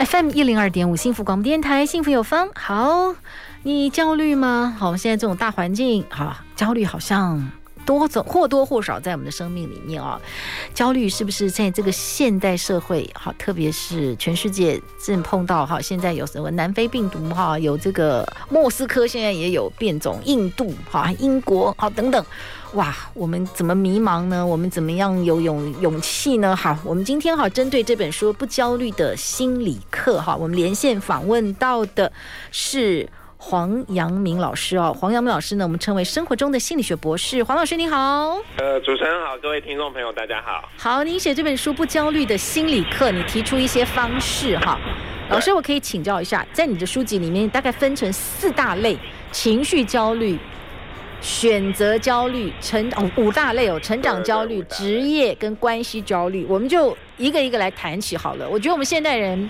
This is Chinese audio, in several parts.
FM 一零二点五幸福广播电台，幸福有方。好，你焦虑吗？好，现在这种大环境，好，焦虑好像多种或多或少在我们的生命里面啊。焦虑是不是在这个现代社会？好，特别是全世界正碰到哈，现在有什么南非病毒哈，有这个莫斯科现在也有变种，印度哈，英国好等等。哇，我们怎么迷茫呢？我们怎么样有勇勇气呢？好，我们今天哈针对这本书《不焦虑的心理课》哈，我们连线访问到的是黄阳明老师哦。黄阳明老师呢，我们称为生活中的心理学博士。黄老师你好。呃，主持人好，各位听众朋友大家好。好，您写这本书《不焦虑的心理课》，你提出一些方式哈。老师，我可以请教一下，在你的书籍里面大概分成四大类：情绪焦虑。选择焦虑、成哦五大类哦，成长焦虑、职业跟关系焦虑，我们就一个一个来谈起好了。我觉得我们现代人。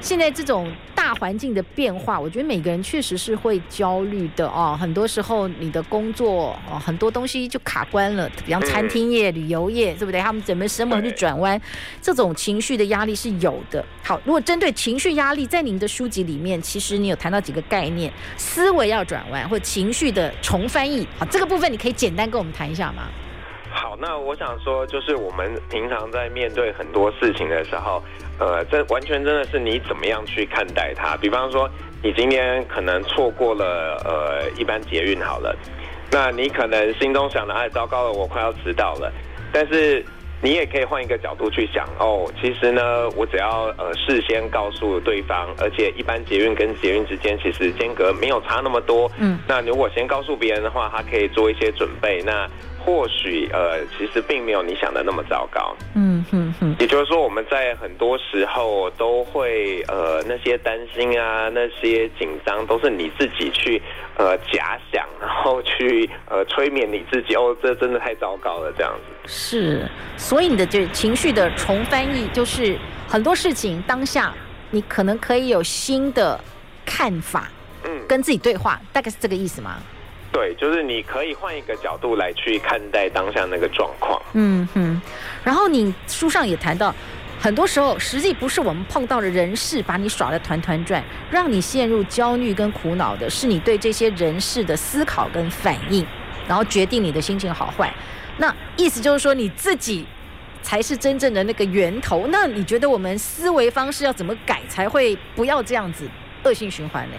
现在这种大环境的变化，我觉得每个人确实是会焦虑的哦。很多时候你的工作哦，很多东西就卡关了，比方餐厅业、旅游业，对不对？他们怎么什么去转弯？这种情绪的压力是有的。好，如果针对情绪压力，在您的书籍里面，其实你有谈到几个概念：思维要转弯，或情绪的重翻译。好，这个部分你可以简单跟我们谈一下吗？好，那我想说，就是我们平常在面对很多事情的时候。呃，这完全真的是你怎么样去看待它。比方说，你今天可能错过了呃一班捷运好了，那你可能心中想的哎，糟糕了，我快要迟到了。但是你也可以换一个角度去想哦，其实呢，我只要呃事先告诉对方，而且一般捷运跟捷运之间其实间隔没有差那么多。嗯，那如果先告诉别人的话，他可以做一些准备。那或许呃，其实并没有你想的那么糟糕。嗯哼哼。也就是说，我们在很多时候都会呃，那些担心啊，那些紧张，都是你自己去呃假想，然后去呃催眠你自己。哦，这真的太糟糕了，这样子。是，所以你的这情绪的重翻译，就是很多事情当下你可能可以有新的看法，嗯，跟自己对话，大概是这个意思吗？对，就是你可以换一个角度来去看待当下那个状况。嗯哼，然后你书上也谈到，很多时候实际不是我们碰到的人事把你耍得团团转，让你陷入焦虑跟苦恼的是你对这些人事的思考跟反应，然后决定你的心情好坏。那意思就是说你自己才是真正的那个源头。那你觉得我们思维方式要怎么改才会不要这样子恶性循环呢？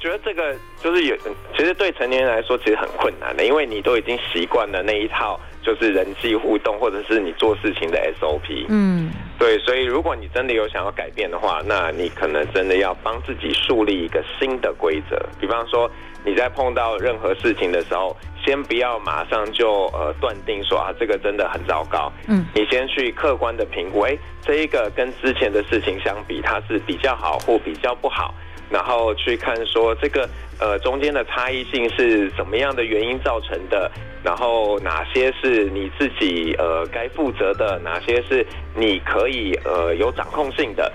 觉得这个就是有，其实对成年人来说其实很困难的，因为你都已经习惯了那一套，就是人际互动或者是你做事情的 SOP。嗯，对，所以如果你真的有想要改变的话，那你可能真的要帮自己树立一个新的规则。比方说，你在碰到任何事情的时候，先不要马上就呃断定说啊这个真的很糟糕。嗯，你先去客观的评估，哎，这一个跟之前的事情相比，它是比较好或比较不好。然后去看说这个呃中间的差异性是怎么样的原因造成的，然后哪些是你自己呃该负责的，哪些是你可以呃有掌控性的。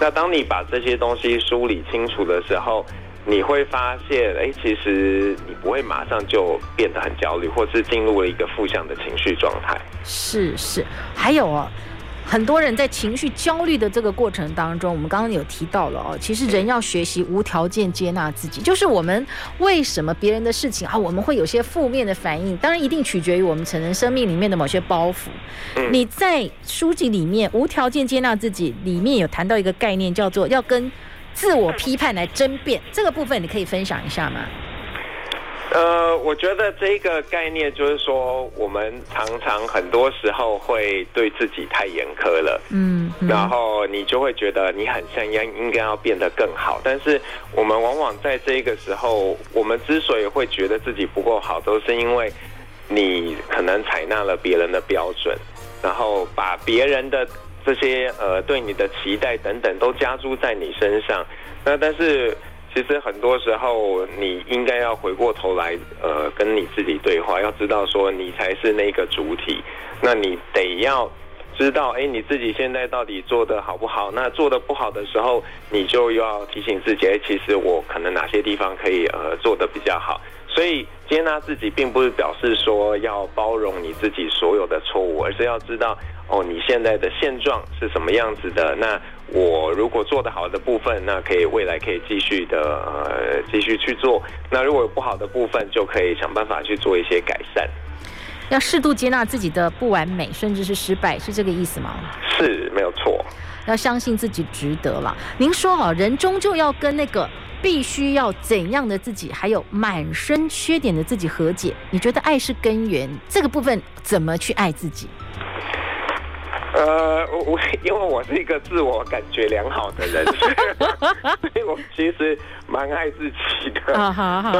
那当你把这些东西梳理清楚的时候，你会发现，哎，其实你不会马上就变得很焦虑，或是进入了一个负向的情绪状态。是是，还有哦。很多人在情绪焦虑的这个过程当中，我们刚刚有提到了哦，其实人要学习无条件接纳自己。就是我们为什么别人的事情啊，我们会有些负面的反应，当然一定取决于我们成人生命里面的某些包袱。你在书籍里面无条件接纳自己里面有谈到一个概念，叫做要跟自我批判来争辩。这个部分你可以分享一下吗？呃，我觉得这个概念就是说，我们常常很多时候会对自己太严苛了，嗯，嗯，然后你就会觉得你很像应应该要变得更好，但是我们往往在这个时候，我们之所以会觉得自己不够好，都是因为你可能采纳了别人的标准，然后把别人的这些呃对你的期待等等都加诸在你身上。那但是其实很多时候你应该要回过头来呃跟你自己对话，要知道说你才是那个主体，那你得要。知道哎，你自己现在到底做得好不好？那做的不好的时候，你就要提醒自己，哎，其实我可能哪些地方可以呃做的比较好。所以接纳自己，并不是表示说要包容你自己所有的错误，而是要知道哦，你现在的现状是什么样子的。那我如果做得好的部分，那可以未来可以继续的呃继续去做。那如果有不好的部分，就可以想办法去做一些改善。要适度接纳自己的不完美，甚至是失败，是这个意思吗？是，没有错。要相信自己值得了。您说哈，人终究要跟那个必须要怎样的自己，还有满身缺点的自己和解。你觉得爱是根源，这个部分怎么去爱自己？呃，我我 因为我是一个自我感觉良好的人，所以我其实蛮爱自己的。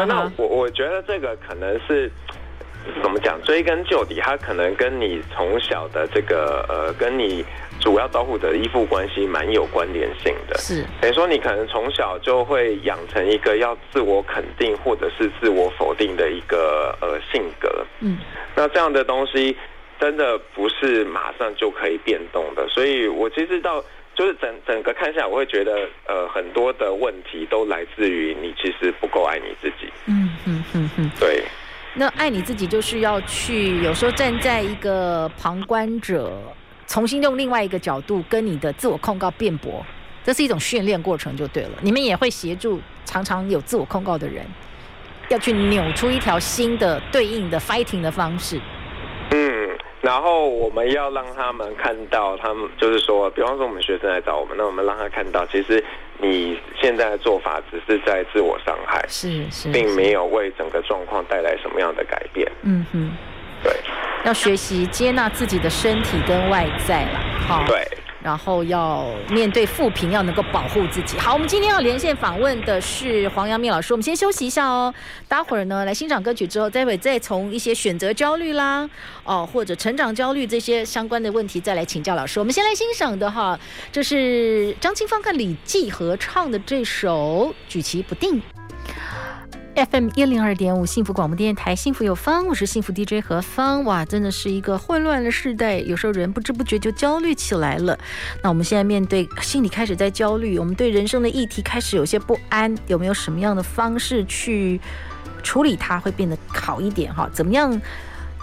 那我我觉得这个可能是。怎么讲？追根究底，它可能跟你从小的这个呃，跟你主要照顾者的依附关系蛮有关联性的。是，等于说你可能从小就会养成一个要自我肯定或者是自我否定的一个呃性格。嗯，那这样的东西真的不是马上就可以变动的。所以我其实到就是整整个看下来，我会觉得呃很多的问题都来自于你其实不够爱你自己。嗯嗯嗯嗯，对。那爱你自己，就是要去有时候站在一个旁观者，重新用另外一个角度跟你的自我控告辩驳，这是一种训练过程就对了。你们也会协助常常有自我控告的人，要去扭出一条新的对应的 fighting 的方式。嗯，然后我们要让他们看到，他们就是说，比方说我们学生来找我们，那我们让他看到，其实。你现在的做法只是在自我伤害，是是，并没有为整个状况带来什么样的改变。嗯哼，对，要学习接纳自己的身体跟外在了，好，对。然后要面对负评，要能够保护自己。好，我们今天要连线访问的是黄阳明老师。我们先休息一下哦，待会儿呢来欣赏歌曲之后，待会再从一些选择焦虑啦，哦或者成长焦虑这些相关的问题再来请教老师。我们先来欣赏的哈，这是张清芳跟李记合唱的这首《举棋不定》。FM 一零二点五幸福广播电台，幸福有方，我是幸福 DJ 何芳。哇，真的是一个混乱的时代，有时候人不知不觉就焦虑起来了。那我们现在面对心里开始在焦虑，我们对人生的议题开始有些不安，有没有什么样的方式去处理它，会变得好一点哈？怎么样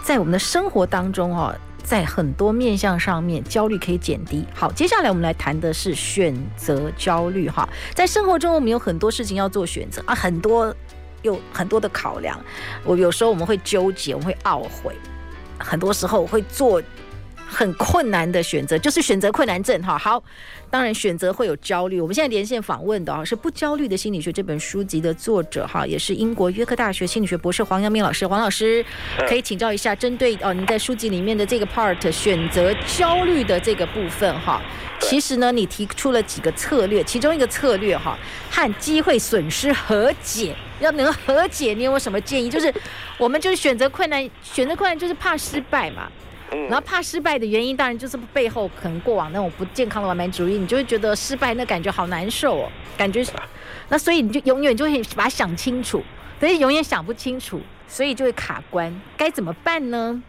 在我们的生活当中哈，在很多面向上面焦虑可以减低？好，接下来我们来谈的是选择焦虑哈。在生活中我们有很多事情要做选择啊，很多。有很多的考量，我有时候我们会纠结，我们会懊悔，很多时候会做很困难的选择，就是选择困难症哈。好，当然选择会有焦虑。我们现在连线访问的啊，是《不焦虑的心理学》这本书籍的作者哈，也是英国约克大学心理学博士黄阳明老师。黄老师可以请教一下，针对哦您在书籍里面的这个 part 选择焦虑的这个部分哈。其实呢，你提出了几个策略，其中一个策略哈，和机会损失和解。要能和解，你有什么建议？就是我们就是选择困难，选择困难就是怕失败嘛。然后怕失败的原因，当然就是背后可能过往那种不健康的完美主义，你就会觉得失败那感觉好难受哦，感觉。那所以你就永远就会把它想清楚，可是永远想不清楚，所以就会卡关。该怎么办呢？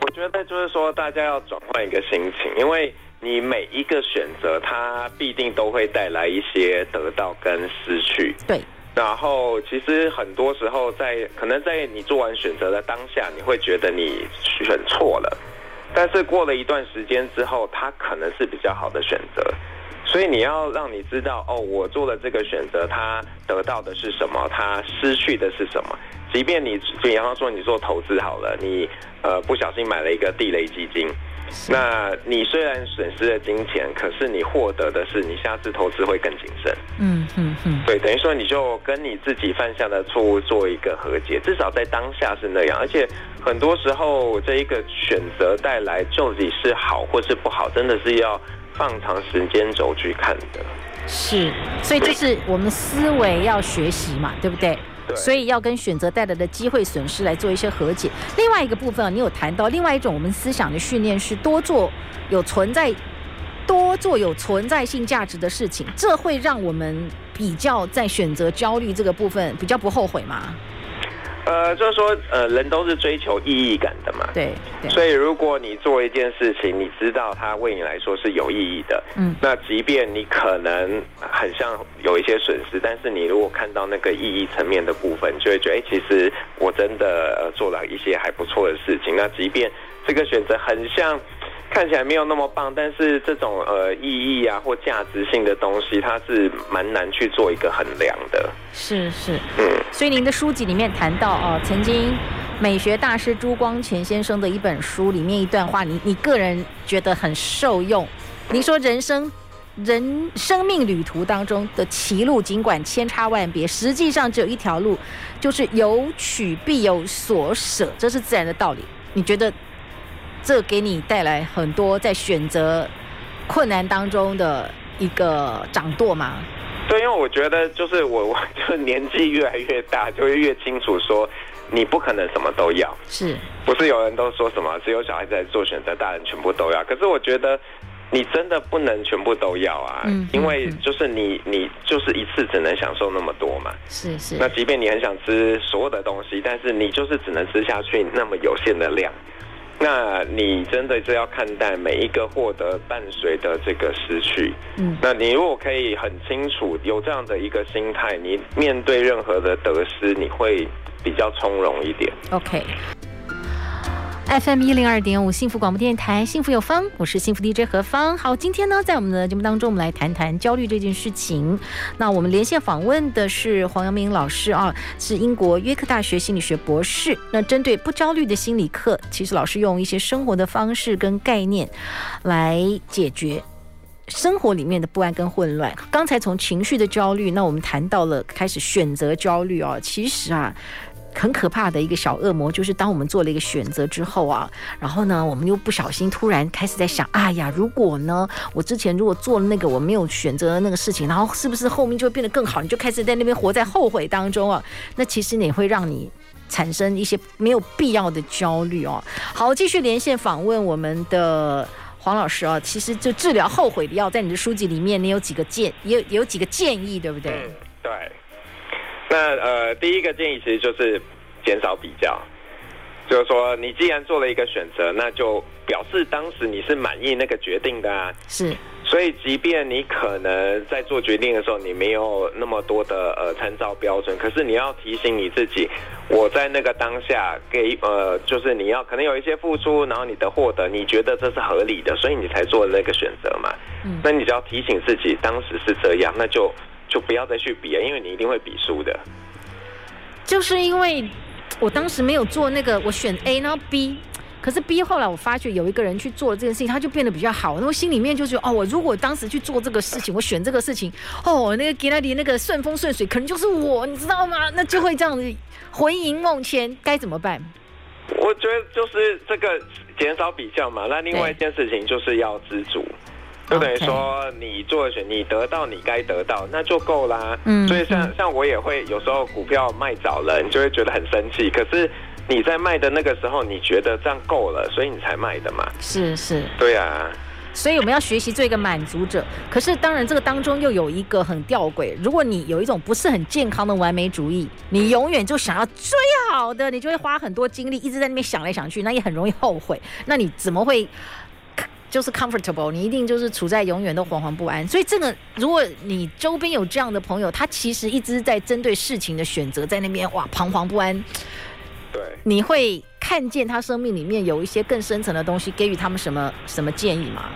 我觉得就是说，大家要转换一个心情，因为你每一个选择，它必定都会带来一些得到跟失去。对。然后，其实很多时候在，可能在你做完选择的当下，你会觉得你选错了，但是过了一段时间之后，它可能是比较好的选择。所以你要让你知道，哦，我做了这个选择，它得到的是什么，它失去的是什么。即便你，比方说你做投资好了，你呃不小心买了一个地雷基金。那你虽然损失了金钱，可是你获得的是你下次投资会更谨慎。嗯嗯嗯，对，等于说你就跟你自己犯下的错误做一个和解，至少在当下是那样。而且很多时候这一个选择带来究竟是好或是不好，真的是要放长时间轴去看的。是，所以就是我们思维要学习嘛，对不对？所以要跟选择带来的机会损失来做一些和解。另外一个部分，你有谈到另外一种我们思想的训练是多做有存在多做有存在性价值的事情，这会让我们比较在选择焦虑这个部分比较不后悔吗？呃，就是说，呃，人都是追求意义感的嘛。对。对。所以，如果你做一件事情，你知道它为你来说是有意义的，嗯，那即便你可能很像有一些损失，但是你如果看到那个意义层面的部分，就会觉得，哎，其实我真的呃做了一些还不错的事情。那即便这个选择很像。看起来没有那么棒，但是这种呃意义啊或价值性的东西，它是蛮难去做一个衡量的。是是，嗯。所以您的书籍里面谈到哦，曾经美学大师朱光潜先生的一本书里面一段话，你你个人觉得很受用。您说人生人生命旅途当中的歧路，尽管千差万别，实际上只有一条路，就是有取必有所舍，这是自然的道理。你觉得？这给你带来很多在选择困难当中的一个掌舵吗？对，因为我觉得就是我，我就年纪越来越大，就会越清楚说，你不可能什么都要。是，不是有人都说什么只有小孩子在做选择，大人全部都要？可是我觉得你真的不能全部都要啊，嗯，因为就是你，你就是一次只能享受那么多嘛。是是。那即便你很想吃所有的东西，但是你就是只能吃下去那么有限的量。那你真的是要看待每一个获得伴随的这个失去。嗯，那你如果可以很清楚有这样的一个心态，你面对任何的得失，你会比较从容一点。OK。FM 一零二点五幸福广播电台，幸福有方，我是幸福 DJ 何芳。好，今天呢，在我们的节目当中，我们来谈谈焦虑这件事情。那我们连线访问的是黄阳明老师啊，是英国约克大学心理学博士。那针对不焦虑的心理课，其实老师用一些生活的方式跟概念来解决生活里面的不安跟混乱。刚才从情绪的焦虑，那我们谈到了开始选择焦虑啊，其实啊。很可怕的一个小恶魔，就是当我们做了一个选择之后啊，然后呢，我们又不小心突然开始在想，哎呀，如果呢，我之前如果做了那个我没有选择的那个事情，然后是不是后面就会变得更好？你就开始在那边活在后悔当中啊。那其实也会让你产生一些没有必要的焦虑哦。好，继续连线访问我们的黄老师啊。其实就治疗后悔的药，在你的书籍里面，你有几个建，也有有几个建议，对不对？嗯，对。那呃，第一个建议其实就是减少比较，就是说，你既然做了一个选择，那就表示当时你是满意那个决定的啊。是。所以，即便你可能在做决定的时候，你没有那么多的呃参照标准，可是你要提醒你自己，我在那个当下给呃，就是你要可能有一些付出，然后你的获得，你觉得这是合理的，所以你才做那个选择嘛。嗯。那你只要提醒自己，当时是这样，那就。就不要再去比了，因为你一定会比输的。就是因为我当时没有做那个，我选 A，然后 B，可是 B 后来我发觉有一个人去做了这件事情，他就变得比较好。那我心里面就觉得，哦，我如果当时去做这个事情，我选这个事情，哦，那个给那里那个顺风顺水，可能就是我，你知道吗？那就会这样子魂萦梦牵，该怎么办？我觉得就是这个减少比较嘛。那另外一件事情就是要知足。就等于说，你做的选，你得到你该得到，那就够啦。嗯，所以像像我也会有时候股票卖早了，你就会觉得很生气。可是你在卖的那个时候，你觉得这样够了，所以你才卖的嘛。是是，对啊。所以我们要学习做一个满足者。可是当然，这个当中又有一个很吊诡。如果你有一种不是很健康的完美主义，你永远就想要最好的，你就会花很多精力一直在那边想来想去，那也很容易后悔。那你怎么会？就是 comfortable，你一定就是处在永远都惶惶不安。所以这个，如果你周边有这样的朋友，他其实一直在针对事情的选择，在那边哇彷徨不安。对，你会看见他生命里面有一些更深层的东西，给予他们什么什么建议吗？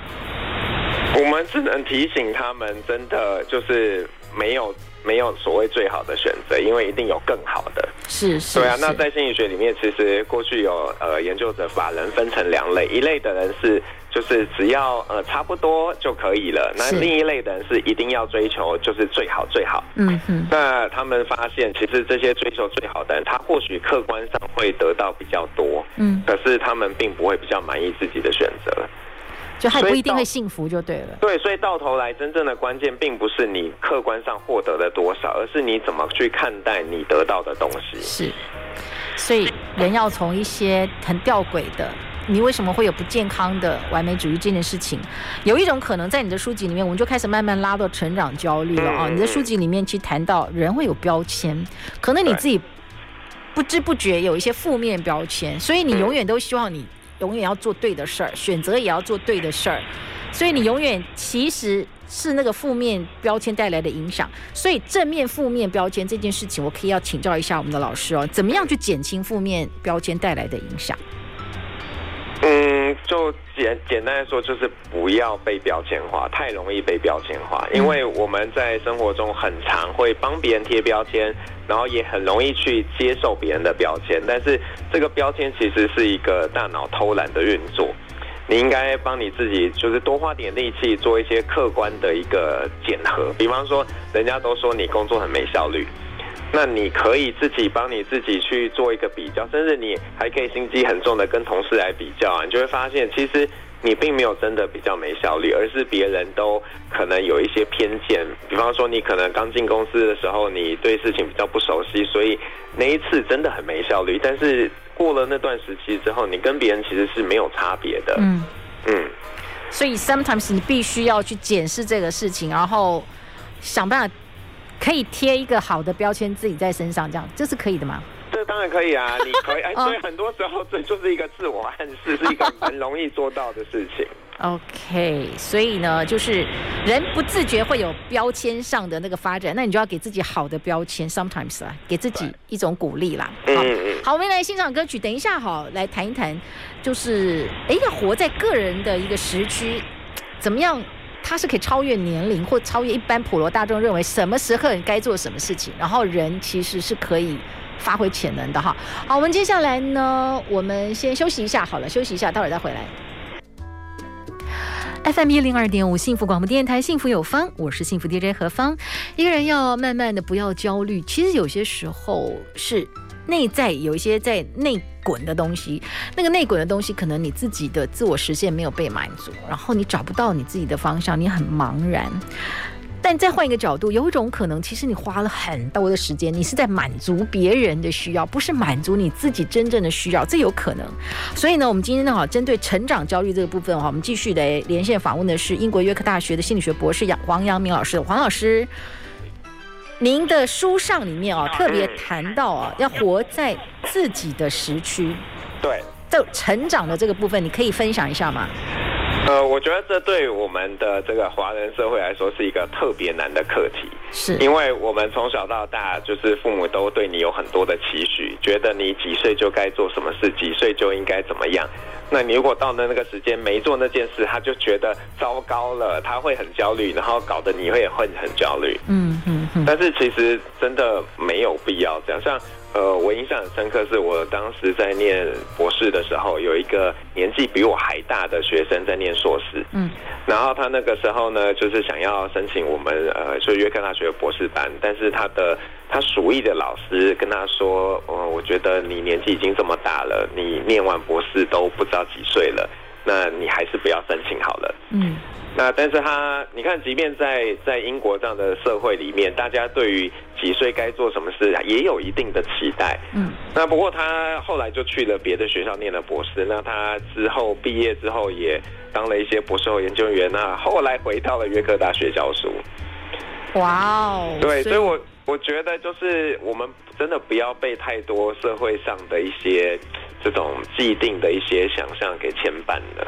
我们只能提醒他们，真的就是没有没有所谓最好的选择，因为一定有更好的。是是。对啊，那在心理学里面，其实过去有呃研究者把人分成两类，一类的人是。就是只要呃差不多就可以了。那另一类的人是一定要追求就是最好最好。嗯嗯。那他们发现，其实这些追求最好的人，他或许客观上会得到比较多。嗯。可是他们并不会比较满意自己的选择。就还不一定会幸福，就对了。对，所以到头来，真正的关键并不是你客观上获得了多少，而是你怎么去看待你得到的东西。是。所以人要从一些很吊诡的。你为什么会有不健康的完美主义这件事情？有一种可能，在你的书籍里面，我们就开始慢慢拉到成长焦虑了啊！你的书籍里面其实谈到人会有标签，可能你自己不知不觉有一些负面标签，所以你永远都希望你永远要做对的事儿，选择也要做对的事儿，所以你永远其实。是那个负面标签带来的影响，所以正面、负面标签这件事情，我可以要请教一下我们的老师哦，怎么样去减轻负面标签带来的影响？嗯，就简简单来说，就是不要被标签化，太容易被标签化，因为我们在生活中很常会帮别人贴标签，然后也很容易去接受别人的标签，但是这个标签其实是一个大脑偷懒的运作。你应该帮你自己，就是多花点力气做一些客观的一个检核。比方说，人家都说你工作很没效率，那你可以自己帮你自己去做一个比较，甚至你还可以心机很重的跟同事来比较啊，你就会发现，其实你并没有真的比较没效率，而是别人都可能有一些偏见。比方说，你可能刚进公司的时候，你对事情比较不熟悉，所以那一次真的很没效率，但是。过了那段时期之后，你跟别人其实是没有差别的。嗯嗯，所以 sometimes 你必须要去检视这个事情，然后想办法可以贴一个好的标签自己在身上，这样这是可以的吗？这当然可以啊，你可以。哎，所以很多时候这就是一个自我暗示，是一个很容易做到的事情。OK，所以呢，就是人不自觉会有标签上的那个发展，那你就要给自己好的标签，sometimes 啊，给自己一种鼓励啦。好，好，我们来欣赏歌曲，等一下好，来谈一谈，就是哎，要活在个人的一个时区，怎么样，它是可以超越年龄或超越一般普罗大众认为什么时刻该做什么事情，然后人其实是可以发挥潜能的哈。好，我们接下来呢，我们先休息一下，好了，休息一下，待会儿再回来。FM 一零二点五幸福广播电台，幸福有方，我是幸福 DJ 何方。一个人要慢慢的不要焦虑，其实有些时候是内在有一些在内滚的东西，那个内滚的东西，可能你自己的自我实现没有被满足，然后你找不到你自己的方向，你很茫然。但再换一个角度，有一种可能，其实你花了很多的时间，你是在满足别人的需要，不是满足你自己真正的需要，这有可能。所以呢，我们今天正好针对成长焦虑这个部分哈，我们继续来连线访问的是英国约克大学的心理学博士杨黄阳明老师。黄老师，您的书上里面哦，特别谈到啊，要活在自己的时区。对，这成长的这个部分，你可以分享一下吗？呃，我觉得这对我们的这个华人社会来说是一个特别难的课题，是因为我们从小到大，就是父母都对你有很多的期许，觉得你几岁就该做什么事，几岁就应该怎么样。那你如果到了那个时间没做那件事，他就觉得糟糕了，他会很焦虑，然后搞得你会会很焦虑。嗯嗯嗯。但是其实真的没有必要这样，像。呃，我印象很深刻，是我当时在念博士的时候，有一个年纪比我还大的学生在念硕士，嗯，然后他那个时候呢，就是想要申请我们呃，就约克大学的博士班，但是他的他属意的老师跟他说，呃，我觉得你年纪已经这么大了，你念完博士都不知道几岁了，那你还是不要申请好了，嗯。那但是他，你看，即便在在英国这样的社会里面，大家对于几岁该做什么事也有一定的期待。嗯。那不过他后来就去了别的学校念了博士。那他之后毕业之后也当了一些博士后研究员。那后来回到了约克大学教书。哇哦。对，所以我我觉得就是我们真的不要被太多社会上的一些这种既定的一些想象给牵绊了。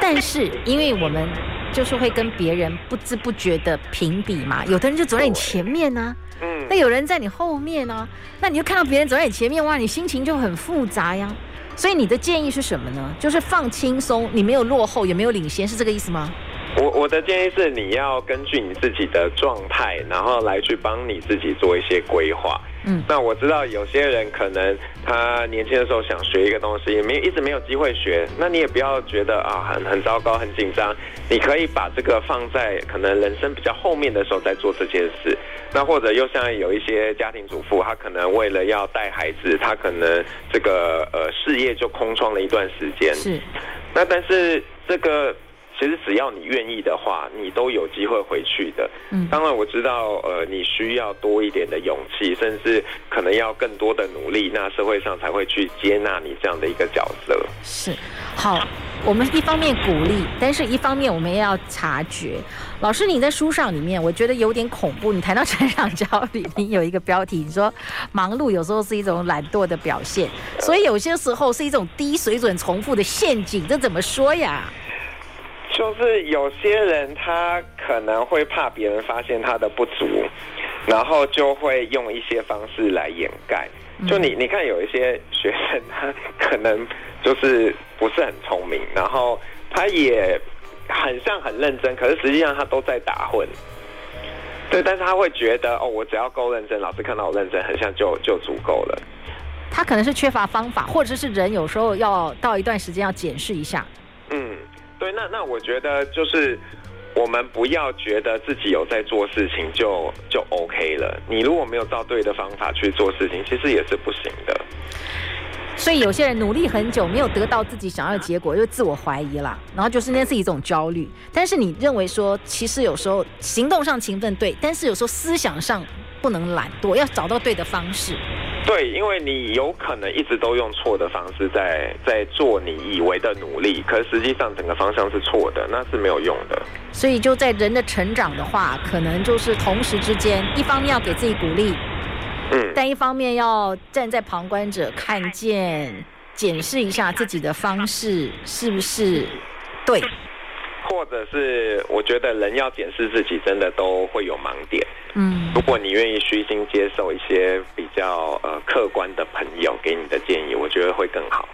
但是，因为我们就是会跟别人不知不觉的评比嘛，有的人就走在你前面呢，嗯，那有人在你后面呢，那你就看到别人走在你前面，哇，你心情就很复杂呀。所以你的建议是什么呢？就是放轻松，你没有落后，也没有领先，是这个意思吗？我我的建议是，你要根据你自己的状态，然后来去帮你自己做一些规划。嗯，那我知道有些人可能他年轻的时候想学一个东西，也没一直没有机会学，那你也不要觉得啊很很糟糕、很紧张。你可以把这个放在可能人生比较后面的时候再做这件事。那或者又像有一些家庭主妇，她可能为了要带孩子，她可能这个呃事业就空窗了一段时间。是，那但是这个。其实只要你愿意的话，你都有机会回去的。嗯，当然我知道，呃，你需要多一点的勇气，甚至可能要更多的努力，那社会上才会去接纳你这样的一个角色。是，好，我们一方面鼓励，但是一方面我们也要察觉。老师，你在书上里面，我觉得有点恐怖。你谈到成长焦虑，你有一个标题，你说忙碌有时候是一种懒惰的表现，所以有些时候是一种低水准重复的陷阱，这怎么说呀？就是有些人他可能会怕别人发现他的不足，然后就会用一些方式来掩盖。就你你看，有一些学生他可能就是不是很聪明，然后他也很像很认真，可是实际上他都在打混。对，但是他会觉得哦，我只要够认真，老师看到我认真，很像就就足够了。他可能是缺乏方法，或者是人有时候要到一段时间要检视一下。嗯。对，那那我觉得就是我们不要觉得自己有在做事情就就 OK 了。你如果没有照对的方法去做事情，其实也是不行的。所以有些人努力很久没有得到自己想要的结果，就自我怀疑了，然后就是那是一种焦虑。但是你认为说，其实有时候行动上勤奋对，但是有时候思想上不能懒惰，要找到对的方式。对，因为你有可能一直都用错的方式在在做你以为的努力，可是实际上整个方向是错的，那是没有用的。所以就在人的成长的话，可能就是同时之间，一方面要给自己鼓励，嗯，但一方面要站在旁观者看见，检视一下自己的方式是不是对。或者是我觉得人要检视自己，真的都会有盲点。嗯，如果你愿意虚心接受一些比较呃客观的朋友给你的建议，我觉得会更好。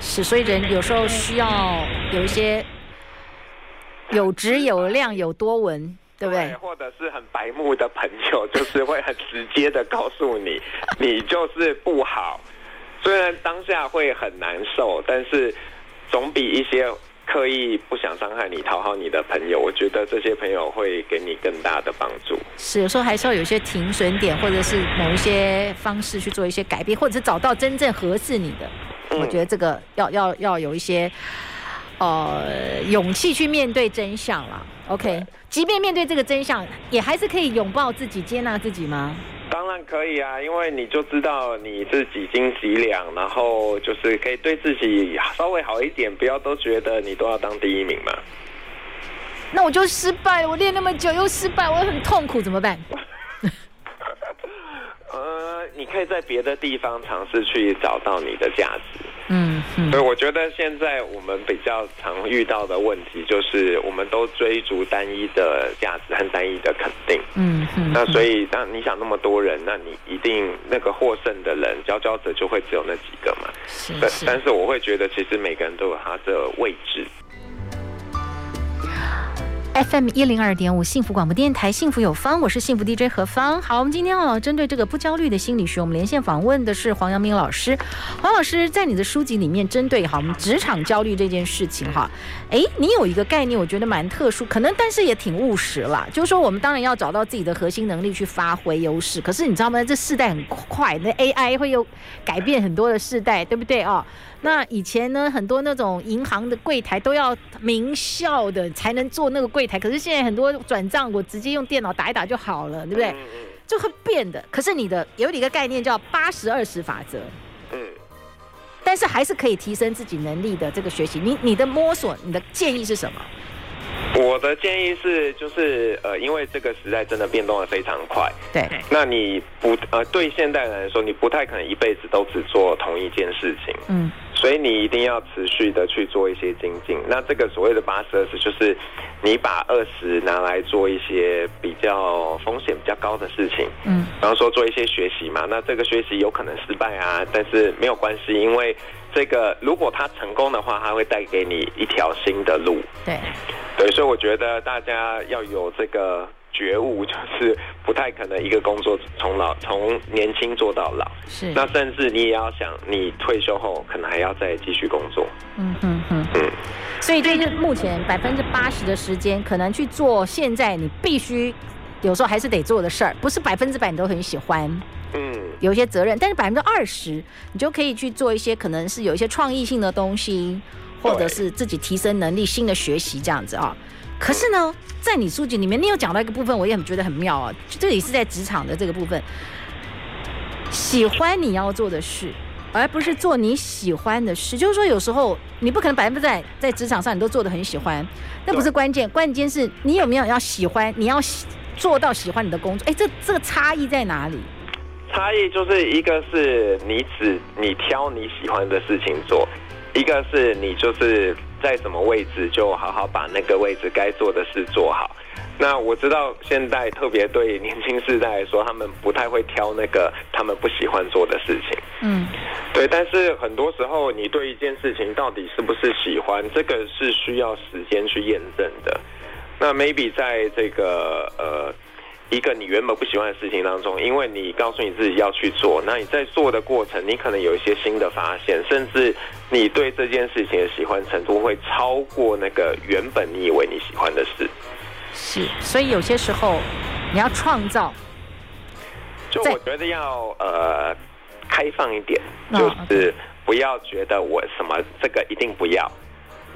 是，所以人有时候需要有一些有质有量有多闻，对不对？或者是很白目的朋友，就是会很直接的告诉你，你就是不好。虽然当下会很难受，但是总比一些。刻意不想伤害你、讨好你的朋友，我觉得这些朋友会给你更大的帮助。是，有时候还是要有一些停损点，或者是某一些方式去做一些改变，或者是找到真正合适你的。嗯、我觉得这个要要要有一些呃勇气去面对真相了。OK，即便面对这个真相，也还是可以拥抱自己、接纳自己吗？当然可以啊，因为你就知道你是几斤几两，然后就是可以对自己稍微好一点，不要都觉得你都要当第一名嘛。那我就失败了，我练那么久又失败，我很痛苦，怎么办？呃，你可以在别的地方尝试去找到你的价值。嗯，嗯，所以我觉得现在我们比较常遇到的问题就是，我们都追逐单一的价值和单一的肯定。嗯，嗯，那所以当你想那么多人，那你一定那个获胜的人，佼佼者就会只有那几个嘛。是是。但但是我会觉得，其实每个人都有他的位置。FM 一零二点五幸福广播电台，幸福有方，我是幸福 DJ 何芳。好，我们今天啊，针对这个不焦虑的心理学，我们连线访问的是黄阳明老师。黄老师在你的书籍里面，针对哈我们职场焦虑这件事情哈，哎，你有一个概念，我觉得蛮特殊，可能但是也挺务实啦。就是说，我们当然要找到自己的核心能力去发挥优势。可是你知道吗？这世代很快，那 AI 会有改变很多的世代，对不对啊？那以前呢，很多那种银行的柜台都要名校的才能做那个柜台，可是现在很多转账我直接用电脑打一打就好了，对不对？就会变的。可是你的有一个概念叫八十二十法则，嗯，但是还是可以提升自己能力的这个学习。你你的摸索，你的建议是什么？我的建议是，就是呃，因为这个时代真的变动的非常快，对，那你不呃，对现代人来说，你不太可能一辈子都只做同一件事情，嗯。所以你一定要持续的去做一些精进。那这个所谓的八十二十，就是你把二十拿来做一些比较风险比较高的事情，嗯，比方说做一些学习嘛。那这个学习有可能失败啊，但是没有关系，因为这个如果它成功的话，它会带给你一条新的路。对，对，所以我觉得大家要有这个。觉悟就是不太可能一个工作从老从年轻做到老，是那甚至你也要想，你退休后可能还要再继续工作。嗯嗯嗯嗯，所以就是目前百分之八十的时间，可能去做现在你必须有时候还是得做的事儿，不是百分之百你都很喜欢。嗯，有一些责任，但是百分之二十你就可以去做一些可能是有一些创意性的东西。或者是自己提升能力、新的学习这样子啊。可是呢，在你书籍里面，你有讲到一个部分，我也很觉得很妙啊。这里是在职场的这个部分，喜欢你要做的事，而不是做你喜欢的事。就是说，有时候你不可能百分之百在职场上你都做的很喜欢，那不是关键，关键是你有没有要喜欢，你要做到喜欢你的工作。哎，这这个差异在哪里？差异就是一个是你只你挑你喜欢的事情做，一个是你就是。在什么位置就好好把那个位置该做的事做好。那我知道现在特别对年轻世代来说，他们不太会挑那个他们不喜欢做的事情。嗯，对。但是很多时候，你对一件事情到底是不是喜欢，这个是需要时间去验证的。那 maybe 在这个呃。一个你原本不喜欢的事情当中，因为你告诉你自己要去做，那你在做的过程，你可能有一些新的发现，甚至你对这件事情的喜欢程度会超过那个原本你以为你喜欢的事。是，所以有些时候你要创造，就我觉得要呃开放一点，就是不要觉得我什么这个一定不要。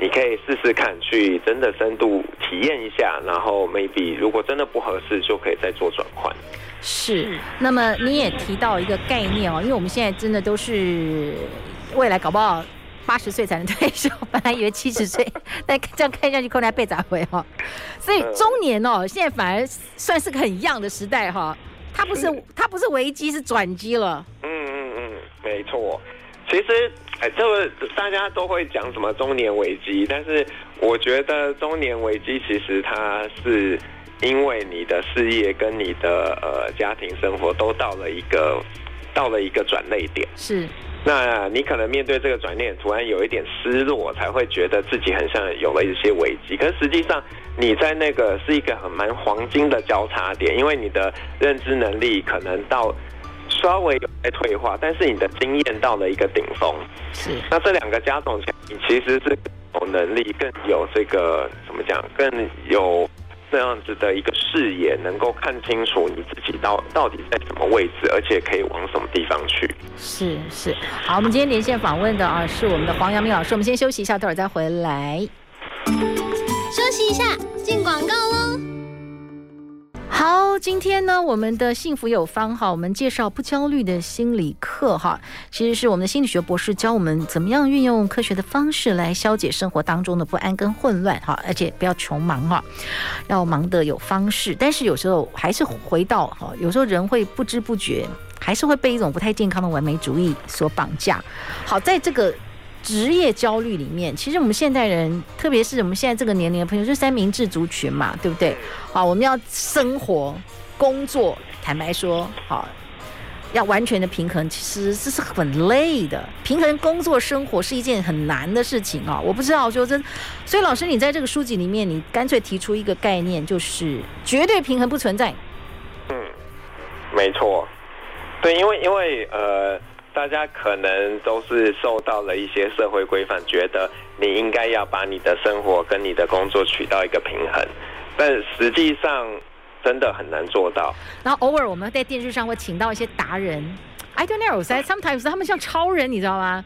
你可以试试看，去真的深度体验一下，然后 maybe 如果真的不合适，就可以再做转换。是，那么你也提到一个概念哦，因为我们现在真的都是未来搞不好八十岁才能退休，本来以为七十岁，但这样看下去可能要被砸回哈。所以中年哦，现在反而算是个很一样的时代哈，它不是它不是危机，是转机了。嗯嗯嗯，没错。其实。哎，这个大家都会讲什么中年危机，但是我觉得中年危机其实它是因为你的事业跟你的呃家庭生活都到了一个到了一个转捩点。是，那你可能面对这个转捩点，突然有一点失落，才会觉得自己很像有了一些危机。可是实际上你在那个是一个很蛮黄金的交叉点，因为你的认知能力可能到。稍微有在退化，但是你的经验到了一个顶峰。是，那这两个加总起来，你其实是有能力，更有这个怎么讲，更有这样子的一个视野，能够看清楚你自己到到底在什么位置，而且可以往什么地方去。是是，好，我们今天连线访问的啊是我们的黄阳明老师，我们先休息一下，待会儿再回来。休息一下，进广告喽。好，今天呢，我们的幸福有方哈，我们介绍不焦虑的心理课哈，其实是我们的心理学博士教我们怎么样运用科学的方式来消解生活当中的不安跟混乱哈，而且不要穷忙哈，要忙得有方式。但是有时候还是回到哈，有时候人会不知不觉还是会被一种不太健康的完美主义所绑架。好，在这个。职业焦虑里面，其实我们现代人，特别是我们现在这个年龄的朋友，就三明治族群嘛，对不对？好，我们要生活、工作，坦白说，好，要完全的平衡，其实这是很累的。平衡工作生活是一件很难的事情啊！我不知道，说真，所以老师，你在这个书籍里面，你干脆提出一个概念，就是绝对平衡不存在。嗯，没错，对，因为因为呃。大家可能都是受到了一些社会规范，觉得你应该要把你的生活跟你的工作取到一个平衡，但实际上真的很难做到。然后偶尔我们在电视上会请到一些达人，I don't know，sometimes 他们像超人，你知道吗？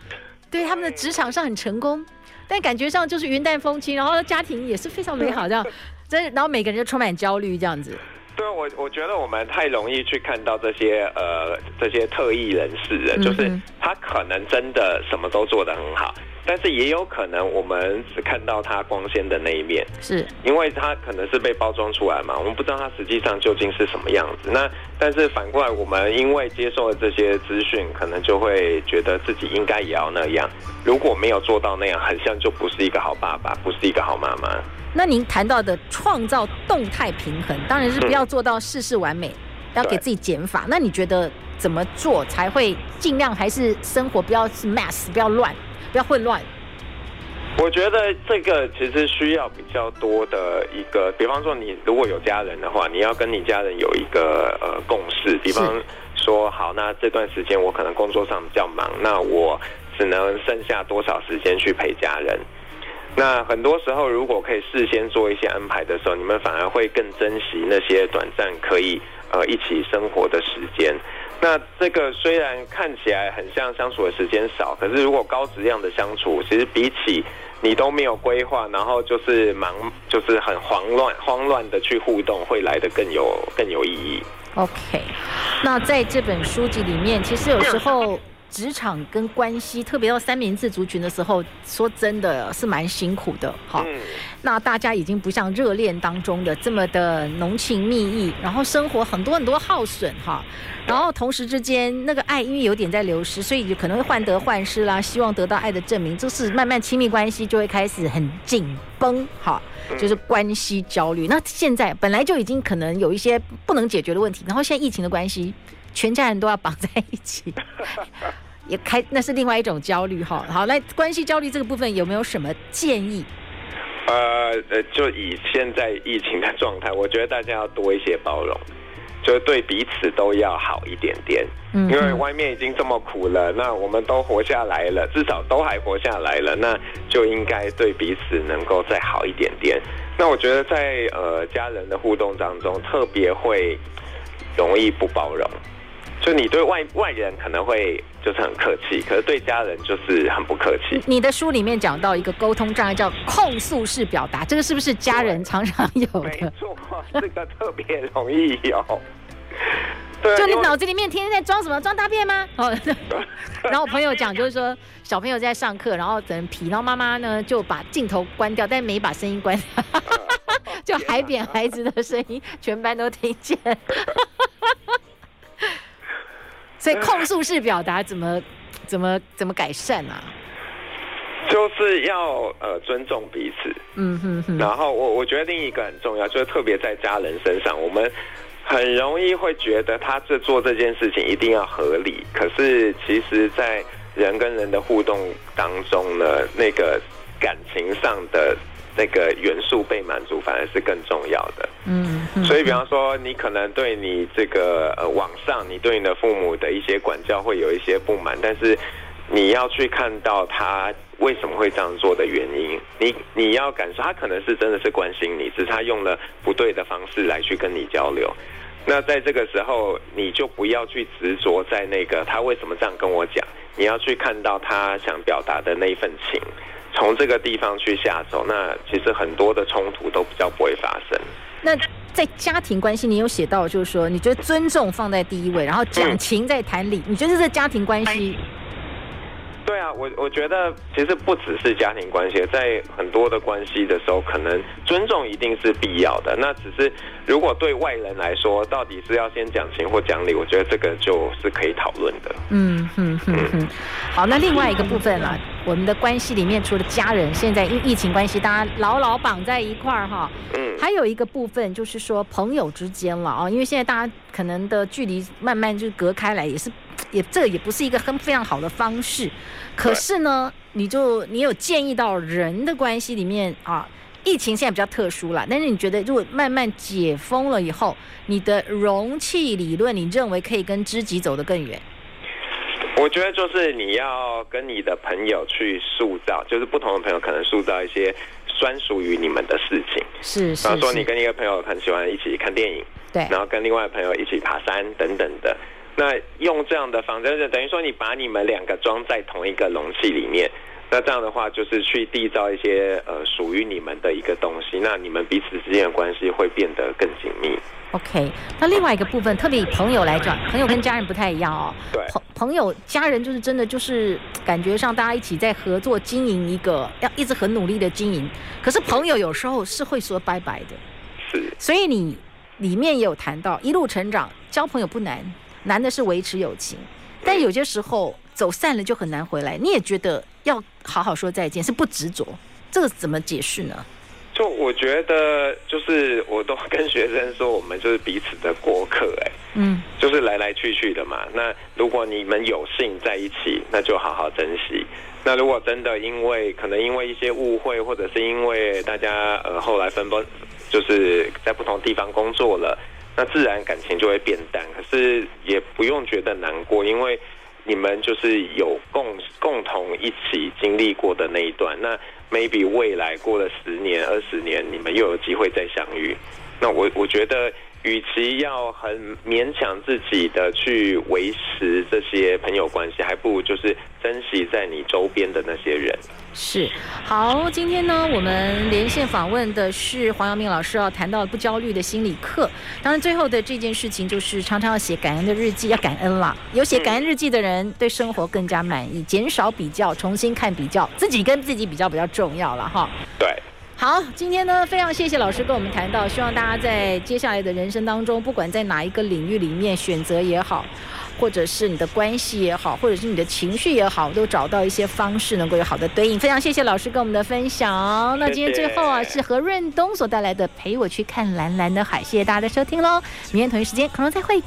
对，他们的职场上很成功，但感觉上就是云淡风轻，然后家庭也是非常美好，这样，真然后每个人就充满焦虑这样子。对，我我觉得我们太容易去看到这些呃这些特异人士了，就是他可能真的什么都做得很好，但是也有可能我们只看到他光鲜的那一面，是因为他可能是被包装出来嘛，我们不知道他实际上究竟是什么样子。那但是反过来，我们因为接受了这些资讯，可能就会觉得自己应该也要那样，如果没有做到那样，很像就不是一个好爸爸，不是一个好妈妈。那您谈到的创造动态平衡，当然是不要做到事事完美，嗯、要给自己减法。那你觉得怎么做才会尽量还是生活不要是 mess，不要乱，不要混乱？我觉得这个其实需要比较多的一个，比方说你如果有家人的话，你要跟你家人有一个呃共识。比方说，好，那这段时间我可能工作上比较忙，那我只能剩下多少时间去陪家人？那很多时候，如果可以事先做一些安排的时候，你们反而会更珍惜那些短暂可以呃一起生活的时间。那这个虽然看起来很像相处的时间少，可是如果高质量的相处，其实比起你都没有规划，然后就是忙，就是很慌乱、慌乱的去互动，会来得更有更有意义。OK，那在这本书籍里面，其实有时候。职场跟关系，特别到三明治族群的时候，说真的是蛮辛苦的哈。那大家已经不像热恋当中的这么的浓情蜜意，然后生活很多很多耗损哈。然后同时之间，那个爱因为有点在流失，所以就可能会患得患失啦，希望得到爱的证明，就是慢慢亲密关系就会开始很紧绷哈，就是关系焦虑。那现在本来就已经可能有一些不能解决的问题，然后现在疫情的关系。全家人都要绑在一起，也开那是另外一种焦虑哈。好，那关系焦虑这个部分有没有什么建议？呃呃，就以现在疫情的状态，我觉得大家要多一些包容，就对彼此都要好一点点。嗯，因为外面已经这么苦了，那我们都活下来了，至少都还活下来了，那就应该对彼此能够再好一点点。那我觉得在呃家人的互动当中，特别会容易不包容。就你对外外人可能会就是很客气，可是对家人就是很不客气。你的书里面讲到一个沟通障碍叫控诉式表达，这个是不是家人常常有的？没错，这个特别容易有。对，就你脑子里面天天在装什么？装大便吗？哦，然后我朋友讲就是说，小朋友在上课，然后等人皮，然后妈妈呢就把镜头关掉，但没把声音关掉，就海扁孩子的声音，全班都听见。所以控诉式表达怎么 怎么怎么改善啊？就是要呃尊重彼此，嗯哼哼。然后我我觉得另一个很重要，就是特别在家人身上，我们很容易会觉得他这做这件事情一定要合理，可是其实在人跟人的互动当中呢，那个感情上的。那个元素被满足，反而是更重要的。嗯，所以比方说，你可能对你这个呃网上，你对你的父母的一些管教会有一些不满，但是你要去看到他为什么会这样做的原因。你你要感受，他可能是真的是关心你，只是他用了不对的方式来去跟你交流。那在这个时候，你就不要去执着在那个他为什么这样跟我讲，你要去看到他想表达的那一份情。从这个地方去下手，那其实很多的冲突都比较不会发生。那在家庭关系，你有写到，就是说，你觉得尊重放在第一位，然后讲情再谈理，嗯，你觉得这家庭关系？对啊，我我觉得其实不只是家庭关系，在很多的关系的时候，可能尊重一定是必要的。那只是如果对外人来说，到底是要先讲情或讲理，我觉得这个就是可以讨论的。嗯哼哼哼。好，那另外一个部分啦，我们的关系里面，除了家人，现在因为疫情关系，大家牢牢绑在一块儿哈。嗯。还有一个部分就是说朋友之间了啊，因为现在大家可能的距离慢慢就隔开来，也是。也这个也不是一个很非常好的方式，可是呢，你就你有建议到人的关系里面啊，疫情现在比较特殊了，但是你觉得如果慢慢解封了以后，你的容器理论，你认为可以跟知己走得更远？我觉得就是你要跟你的朋友去塑造，就是不同的朋友可能塑造一些专属于你们的事情，是，是，比方说你跟一个朋友很喜欢一起看电影，对，然后跟另外的朋友一起爬山等等的。那用这样的方式，等于说你把你们两个装在同一个容器里面，那这样的话就是去缔造一些呃属于你们的一个东西，那你们彼此之间的关系会变得更紧密。OK，那另外一个部分，特别以朋友来讲，朋友跟家人不太一样哦。对，朋朋友、家人就是真的就是感觉上大家一起在合作经营一个，要一直很努力的经营。可是朋友有时候是会说拜拜的。是。所以你里面也有谈到一路成长，交朋友不难。难的是维持友情，但有些时候走散了就很难回来。你也觉得要好好说再见，是不执着，这个怎么解释呢？就我觉得，就是我都跟学生说，我们就是彼此的过客，哎，嗯，就是来来去去的嘛。那如果你们有幸在一起，那就好好珍惜。那如果真的因为可能因为一些误会，或者是因为大家呃后来分崩，就是在不同地方工作了。那自然感情就会变淡，可是也不用觉得难过，因为你们就是有共共同一起经历过的那一段。那 maybe 未来过了十年、二十年，你们又有机会再相遇。那我我觉得与其要很勉强自己的去维持这些朋友关系，还不如就是珍惜在你周边的那些人。是，好，今天呢，我们连线访问的是黄阳明老师，要谈到不焦虑的心理课。当然，最后的这件事情就是常常要写感恩的日记，要感恩啦。有写感恩日记的人，对生活更加满意，减少比较，重新看比较，自己跟自己比较比较重要了哈。对。好，今天呢，非常谢谢老师跟我们谈到，希望大家在接下来的人生当中，不管在哪一个领域里面选择也好，或者是你的关系也好，或者是你的情绪也好，都找到一些方式能够有好的对应。非常谢谢老师跟我们的分享。那今天最后啊，是何润东所带来的《陪我去看蓝蓝的海》，谢谢大家的收听喽，明天同一时间空中再会。